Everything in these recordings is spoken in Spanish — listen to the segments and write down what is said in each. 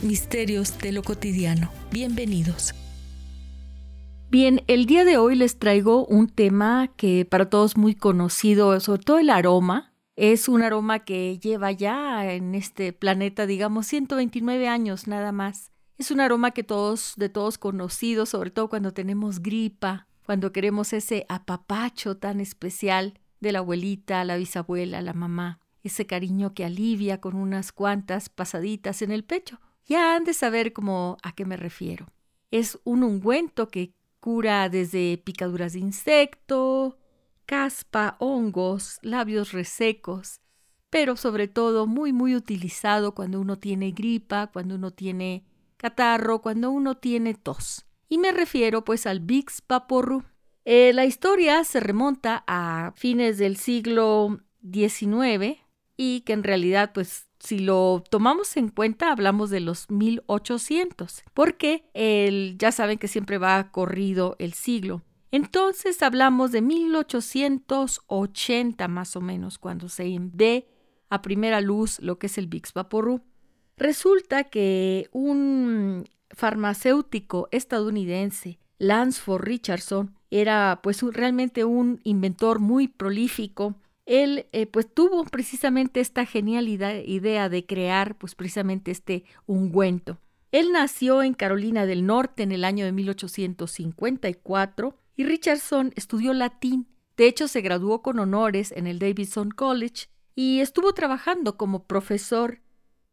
Misterios de lo Cotidiano. Bienvenidos. Bien, el día de hoy les traigo un tema que para todos muy conocido, sobre todo el aroma. Es un aroma que lleva ya en este planeta, digamos, 129 años nada más. Es un aroma que todos, de todos conocidos, sobre todo cuando tenemos gripa, cuando queremos ese apapacho tan especial de la abuelita, la bisabuela, la mamá, ese cariño que alivia con unas cuantas pasaditas en el pecho. Ya han de saber cómo a qué me refiero. Es un ungüento que Cura desde picaduras de insecto, caspa, hongos, labios resecos, pero sobre todo muy muy utilizado cuando uno tiene gripa, cuando uno tiene catarro, cuando uno tiene tos. Y me refiero pues al Bix Vaporru. Eh, la historia se remonta a fines del siglo XIX y que en realidad pues si lo tomamos en cuenta, hablamos de los 1800, porque el, ya saben que siempre va corrido el siglo. Entonces hablamos de 1880 más o menos, cuando se ve a primera luz lo que es el Bix Vaporru. Resulta que un farmacéutico estadounidense, Lansford Richardson, era pues realmente un inventor muy prolífico él eh, pues tuvo precisamente esta genial idea de crear pues precisamente este ungüento. Él nació en Carolina del Norte en el año de 1854 y Richardson estudió latín. De hecho, se graduó con honores en el Davidson College y estuvo trabajando como profesor,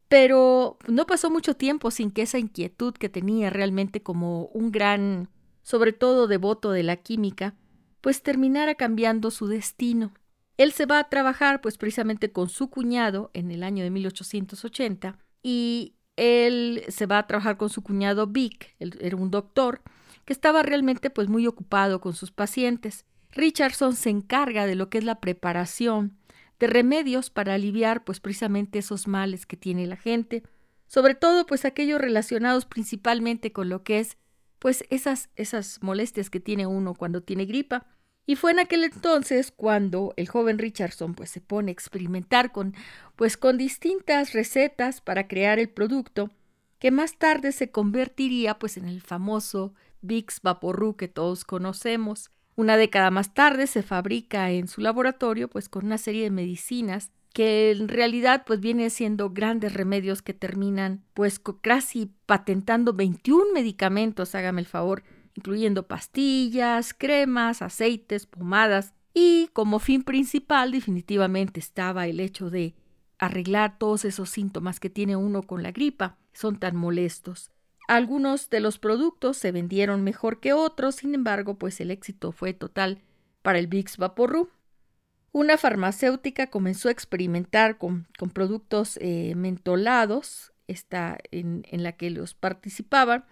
pero no pasó mucho tiempo sin que esa inquietud que tenía realmente como un gran, sobre todo devoto de la química, pues terminara cambiando su destino. Él se va a trabajar pues precisamente con su cuñado en el año de 1880 y él se va a trabajar con su cuñado Vic, él era un doctor que estaba realmente pues muy ocupado con sus pacientes. Richardson se encarga de lo que es la preparación de remedios para aliviar pues precisamente esos males que tiene la gente, sobre todo pues aquellos relacionados principalmente con lo que es pues esas esas molestias que tiene uno cuando tiene gripa y fue en aquel entonces cuando el joven Richardson pues se pone a experimentar con pues con distintas recetas para crear el producto que más tarde se convertiría pues en el famoso Vicks Vaporru que todos conocemos. Una década más tarde se fabrica en su laboratorio pues con una serie de medicinas que en realidad pues viene siendo grandes remedios que terminan pues casi patentando 21 medicamentos, hágame el favor, incluyendo pastillas, cremas, aceites, pomadas, y como fin principal definitivamente estaba el hecho de arreglar todos esos síntomas que tiene uno con la gripa, son tan molestos. Algunos de los productos se vendieron mejor que otros, sin embargo, pues el éxito fue total para el Vicks Vaporru. Una farmacéutica comenzó a experimentar con, con productos eh, mentolados, esta en, en la que los participaban,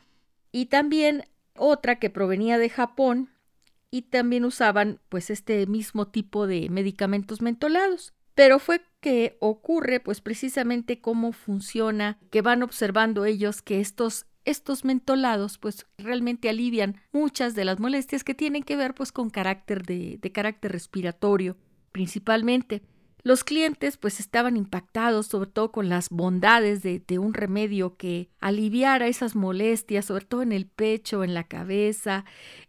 y también otra que provenía de Japón y también usaban pues este mismo tipo de medicamentos mentolados. Pero fue que ocurre pues precisamente cómo funciona, que van observando ellos que estos estos mentolados pues realmente alivian muchas de las molestias que tienen que ver pues con carácter de, de carácter respiratorio principalmente. Los clientes pues estaban impactados sobre todo con las bondades de, un remedio que aliviara esas molestias, sobre todo en el pecho, en la cabeza.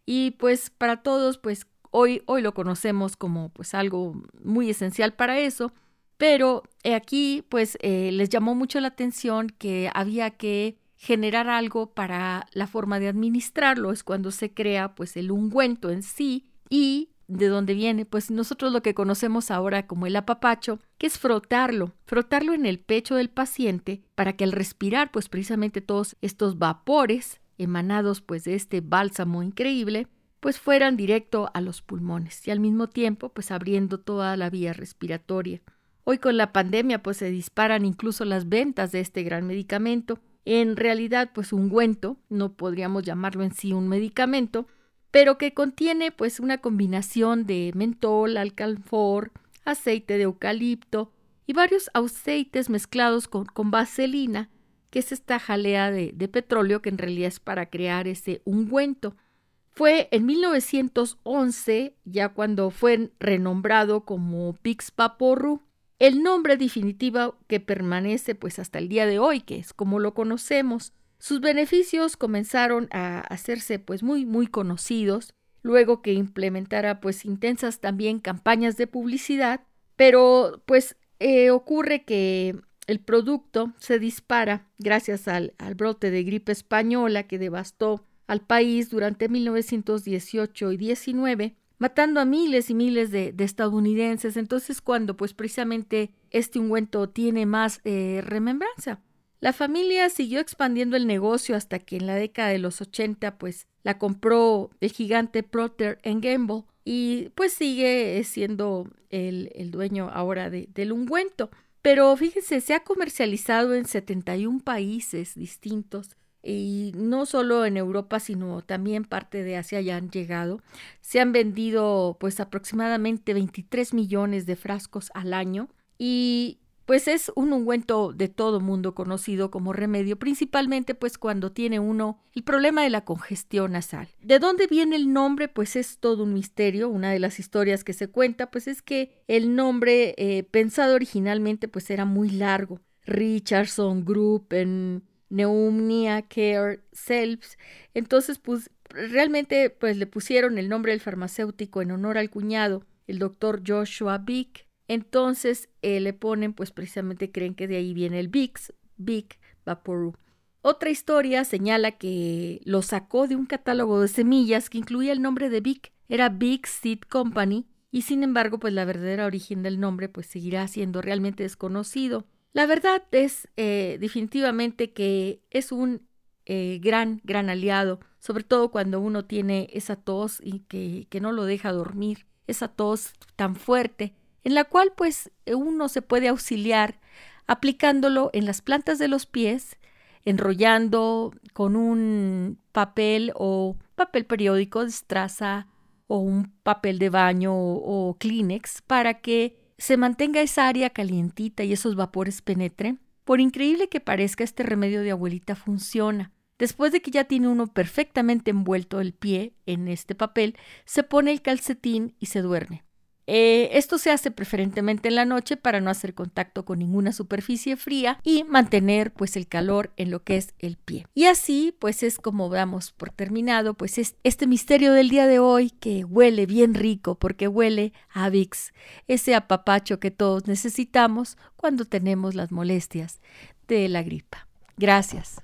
Y pues para todos pues hoy, hoy lo conocemos como pues algo muy esencial para eso, pero aquí pues eh, les llamó mucho la atención que había que generar algo para la forma de administrarlo, es cuando se crea pues el ungüento en sí y de dónde viene, pues nosotros lo que conocemos ahora como el apapacho, que es frotarlo, frotarlo en el pecho del paciente para que al respirar, pues precisamente todos estos vapores emanados pues de este bálsamo increíble, pues fueran directo a los pulmones y al mismo tiempo pues abriendo toda la vía respiratoria. Hoy con la pandemia pues se disparan incluso las ventas de este gran medicamento. En realidad pues ungüento, no podríamos llamarlo en sí un medicamento, pero que contiene pues una combinación de mentol, alcanfor, aceite de eucalipto y varios aceites mezclados con, vaselina, que es esta jalea de, petróleo que en realidad es para crear ese ungüento. Fue en 1911, ya cuando fue renombrado como Pix Vaporru, el nombre definitivo que permanece pues hasta el día de hoy, que es como lo conocemos. Sus beneficios comenzaron a hacerse pues muy muy conocidos, luego que implementara pues intensas también campañas de publicidad, pero pues eh, ocurre que el producto se dispara gracias al, brote de gripe española que devastó al país durante 1918 y 19, matando a miles y miles de, estadounidenses. Entonces, cuando pues precisamente este ungüento tiene más eh, remembranza. La familia siguió expandiendo el negocio hasta que en la década de los 80 pues la compró el gigante Procter Gamble y pues sigue siendo el, el dueño ahora de, del ungüento. Pero fíjense, se ha comercializado en 71 países distintos y no solo en Europa, sino también parte de Asia ya han llegado. Se han vendido pues aproximadamente 23 millones de frascos al año y pues es un ungüento de todo mundo conocido como remedio, principalmente pues cuando tiene uno el problema de la congestión nasal. ¿De dónde viene el nombre? Pues es todo un misterio. Una de las historias que se cuenta pues es que el nombre eh, pensado originalmente pues era muy largo. Richardson Group en Neumnia Care Selves. Entonces, pues realmente pues le pusieron el nombre del farmacéutico en honor al cuñado, el doctor Joshua Vick. Entonces eh, le ponen, pues precisamente creen que de ahí viene el Vicks, Vic Vaporub. Otra historia señala que lo sacó de un catálogo de semillas que incluía el nombre de Vic, era Big Seed Company, y sin embargo, pues la verdadera origen del nombre pues seguirá siendo realmente desconocido. La verdad es eh, definitivamente que es un eh, gran, gran aliado, sobre todo cuando uno tiene esa tos y que, que no lo deja dormir, esa tos tan fuerte, en la cual pues uno se puede auxiliar aplicándolo en las plantas de los pies, enrollando con un papel o papel periódico de estraza o un papel de baño o, o Kleenex para que se mantenga esa área calientita y esos vapores penetren, por increíble que parezca, este remedio de abuelita funciona. Después de que ya tiene uno perfectamente envuelto el pie en este papel, se pone el calcetín y se duerme. Eh, esto se hace preferentemente en la noche para no hacer contacto con ninguna superficie fría y mantener pues el calor en lo que es el pie. Y así pues es como damos por terminado pues es este misterio del día de hoy que huele bien rico porque huele a Vicks, ese apapacho que todos necesitamos cuando tenemos las molestias de la gripa. Gracias.